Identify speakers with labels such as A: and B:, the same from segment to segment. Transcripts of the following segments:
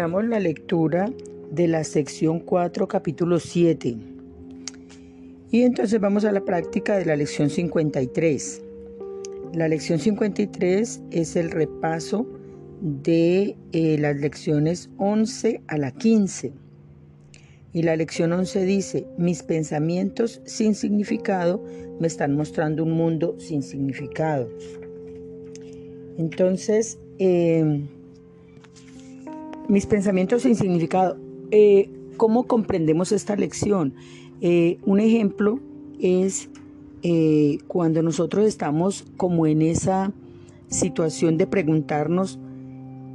A: La lectura de la sección 4, capítulo 7. Y entonces vamos a la práctica de la lección 53. La lección 53 es el repaso de eh, las lecciones 11 a la 15. Y la lección 11 dice, mis pensamientos sin significado me están mostrando un mundo sin significado. Entonces, eh, mis pensamientos sin significado. Eh, ¿Cómo comprendemos esta lección? Eh, un ejemplo es eh, cuando nosotros estamos como en esa situación de preguntarnos,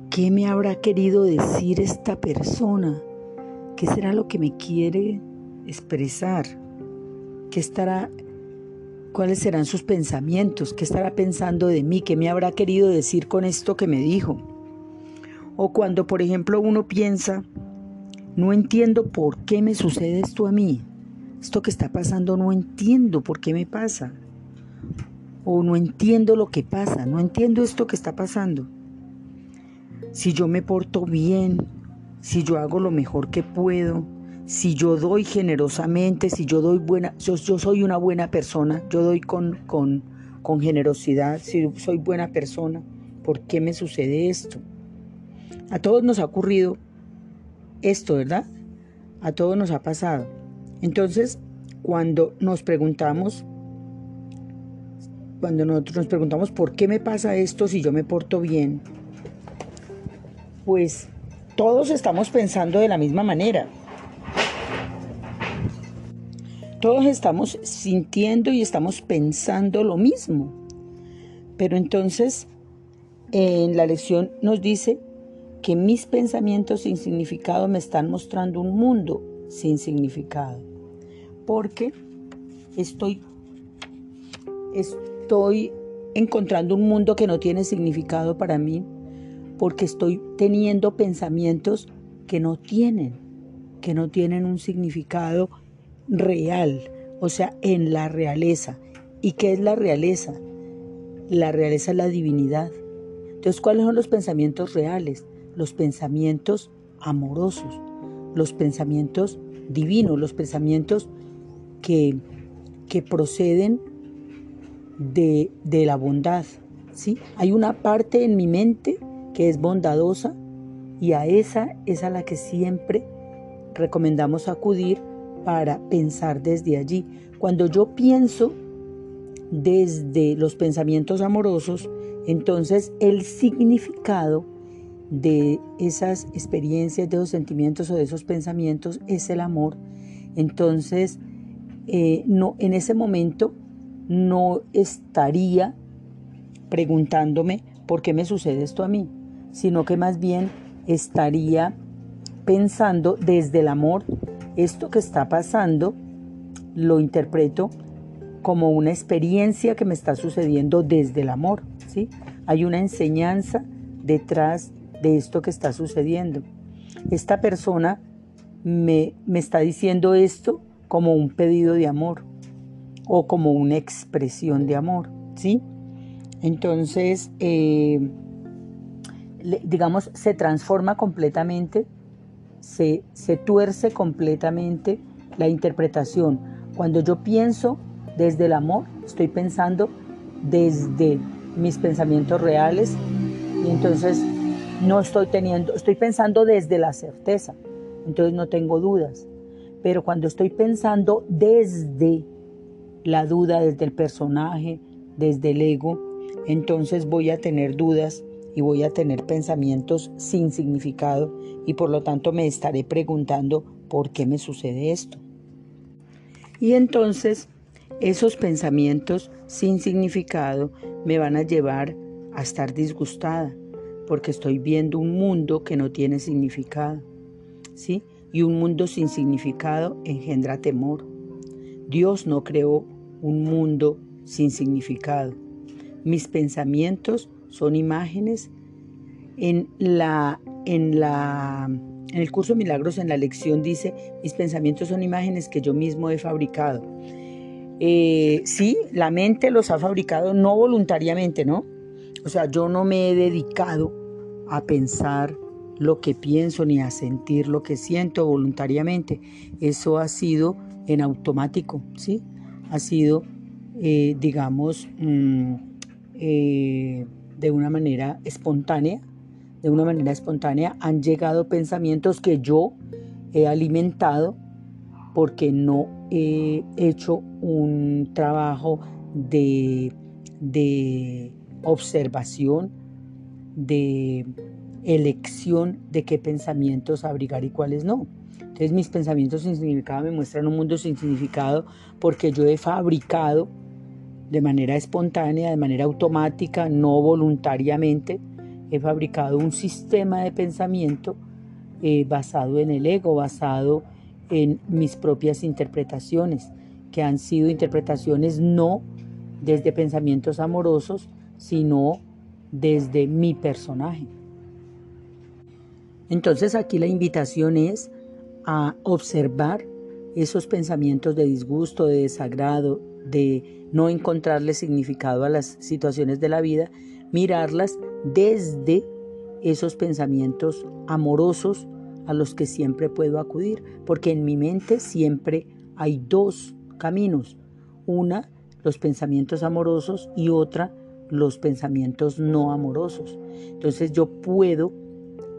A: ¿qué me habrá querido decir esta persona? ¿Qué será lo que me quiere expresar? ¿Qué estará, cuáles serán sus pensamientos? ¿Qué estará pensando de mí? ¿Qué me habrá querido decir con esto que me dijo? O cuando, por ejemplo, uno piensa, no entiendo por qué me sucede esto a mí. Esto que está pasando no entiendo por qué me pasa. O no entiendo lo que pasa, no entiendo esto que está pasando. Si yo me porto bien, si yo hago lo mejor que puedo, si yo doy generosamente, si yo doy buena, yo, yo soy una buena persona, yo doy con, con, con generosidad, si soy buena persona, ¿por qué me sucede esto? A todos nos ha ocurrido esto, ¿verdad? A todos nos ha pasado. Entonces, cuando nos preguntamos, cuando nosotros nos preguntamos por qué me pasa esto si yo me porto bien, pues todos estamos pensando de la misma manera. Todos estamos sintiendo y estamos pensando lo mismo. Pero entonces, en la lección nos dice que mis pensamientos sin significado me están mostrando un mundo sin significado. Porque estoy, estoy encontrando un mundo que no tiene significado para mí, porque estoy teniendo pensamientos que no tienen, que no tienen un significado real, o sea, en la realeza. ¿Y qué es la realeza? La realeza es la divinidad. Entonces, ¿cuáles son los pensamientos reales? Los pensamientos amorosos, los pensamientos divinos, los pensamientos que, que proceden de, de, la bondad. ¿sí? Hay una parte en mi mente que es bondadosa y a esa es a la que siempre recomendamos acudir para pensar desde allí. Cuando yo pienso desde los pensamientos amorosos, entonces el significado de esas experiencias, de esos sentimientos o de esos pensamientos es el amor, entonces eh, no, en ese momento no estaría preguntándome por qué me sucede esto a mí, sino que más bien estaría pensando desde el amor, esto que está pasando lo interpreto como una experiencia que me está sucediendo desde el amor, ¿sí? Hay una enseñanza detrás de esto que está sucediendo. Esta persona me, me está diciendo esto como un pedido de amor o como una expresión de amor, ¿sí? Entonces, eh, digamos, se transforma completamente, se, se tuerce completamente la interpretación. Cuando yo pienso desde el amor, estoy pensando desde mis pensamientos reales y entonces no estoy teniendo, estoy pensando desde la certeza, entonces no tengo dudas. Pero cuando estoy pensando desde la duda, desde el personaje, desde el ego, entonces voy a tener dudas y voy a tener pensamientos sin significado y por lo tanto me estaré preguntando por qué me sucede esto. Y entonces esos pensamientos sin significado me van a llevar a estar disgustada, porque estoy viendo un mundo que no tiene significado. ¿Sí? Y un mundo sin significado engendra temor. Dios no creó un mundo sin significado. Mis pensamientos son imágenes en la en la en el curso de milagros en la lección dice mis pensamientos son imágenes que yo mismo he fabricado. Eh, sí, la mente los ha fabricado no voluntariamente, ¿no? O sea, yo no me he dedicado a pensar lo que pienso ni a sentir lo que siento voluntariamente. Eso ha sido en automático, ¿sí? Ha sido, eh, digamos, mm, eh, de una manera espontánea, de una manera espontánea han llegado pensamientos que yo he alimentado porque no he hecho un trabajo de, de observación, de elección de qué pensamientos abrigar y cuáles no. Entonces mis pensamientos sin significado me muestran un mundo sin significado porque yo he fabricado de manera espontánea, de manera automática, no voluntariamente, he fabricado un sistema de pensamiento eh, basado en el ego, basado en mis propias interpretaciones, que han sido interpretaciones no desde pensamientos amorosos, sino desde mi personaje. Entonces aquí la invitación es a observar esos pensamientos de disgusto, de desagrado, de no encontrarle significado a las situaciones de la vida, mirarlas desde esos pensamientos amorosos a los que siempre puedo acudir, porque en mi mente siempre hay dos caminos, una los pensamientos amorosos y otra los pensamientos no amorosos. Entonces yo puedo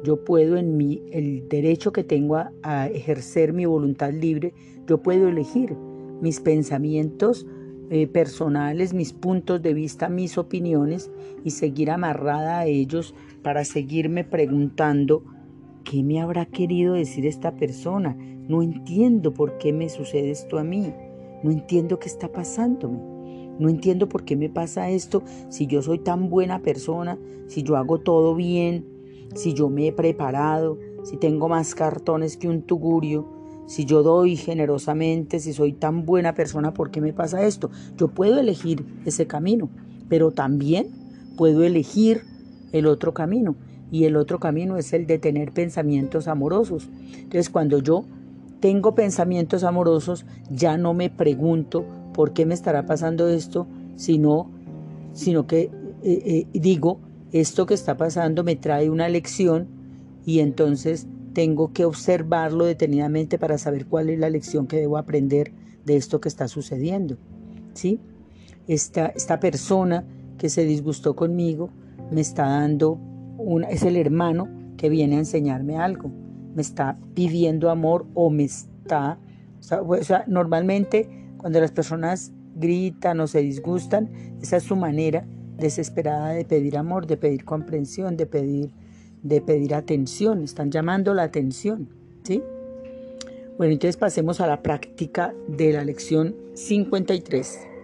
A: yo puedo en mi, el derecho que tengo a, ejercer mi voluntad libre, yo puedo elegir mis pensamientos eh, personales, mis puntos de vista, mis opiniones y seguir amarrada a ellos para seguirme preguntando qué me habrá querido decir esta persona. No entiendo por qué me sucede esto a mí. No entiendo qué está pasándome. No entiendo por qué me pasa esto si yo soy tan buena persona, si yo hago todo bien, si yo me he preparado, si tengo más cartones que un tugurio, si yo doy generosamente, si soy tan buena persona, ¿por qué me pasa esto? Yo puedo elegir ese camino, pero también puedo elegir el otro camino. Y el otro camino es el de tener pensamientos amorosos. Entonces, cuando yo tengo pensamientos amorosos, ya no me pregunto por qué me estará pasando esto, sino, sino que eh, eh, digo, esto que está pasando me trae una lección y entonces tengo que observarlo detenidamente para saber cuál es la lección que debo aprender de esto que está sucediendo. ¿Sí? Esta, esta persona que se disgustó conmigo me está dando una, es el hermano que viene a enseñarme algo, me está pidiendo amor o me está, o sea, normalmente cuando las personas gritan o se disgustan, esa es su manera desesperada de pedir amor, de pedir comprensión, de pedir, de pedir atención. Están llamando la atención, ¿sí? Bueno, entonces pasemos a la práctica de la lección 53.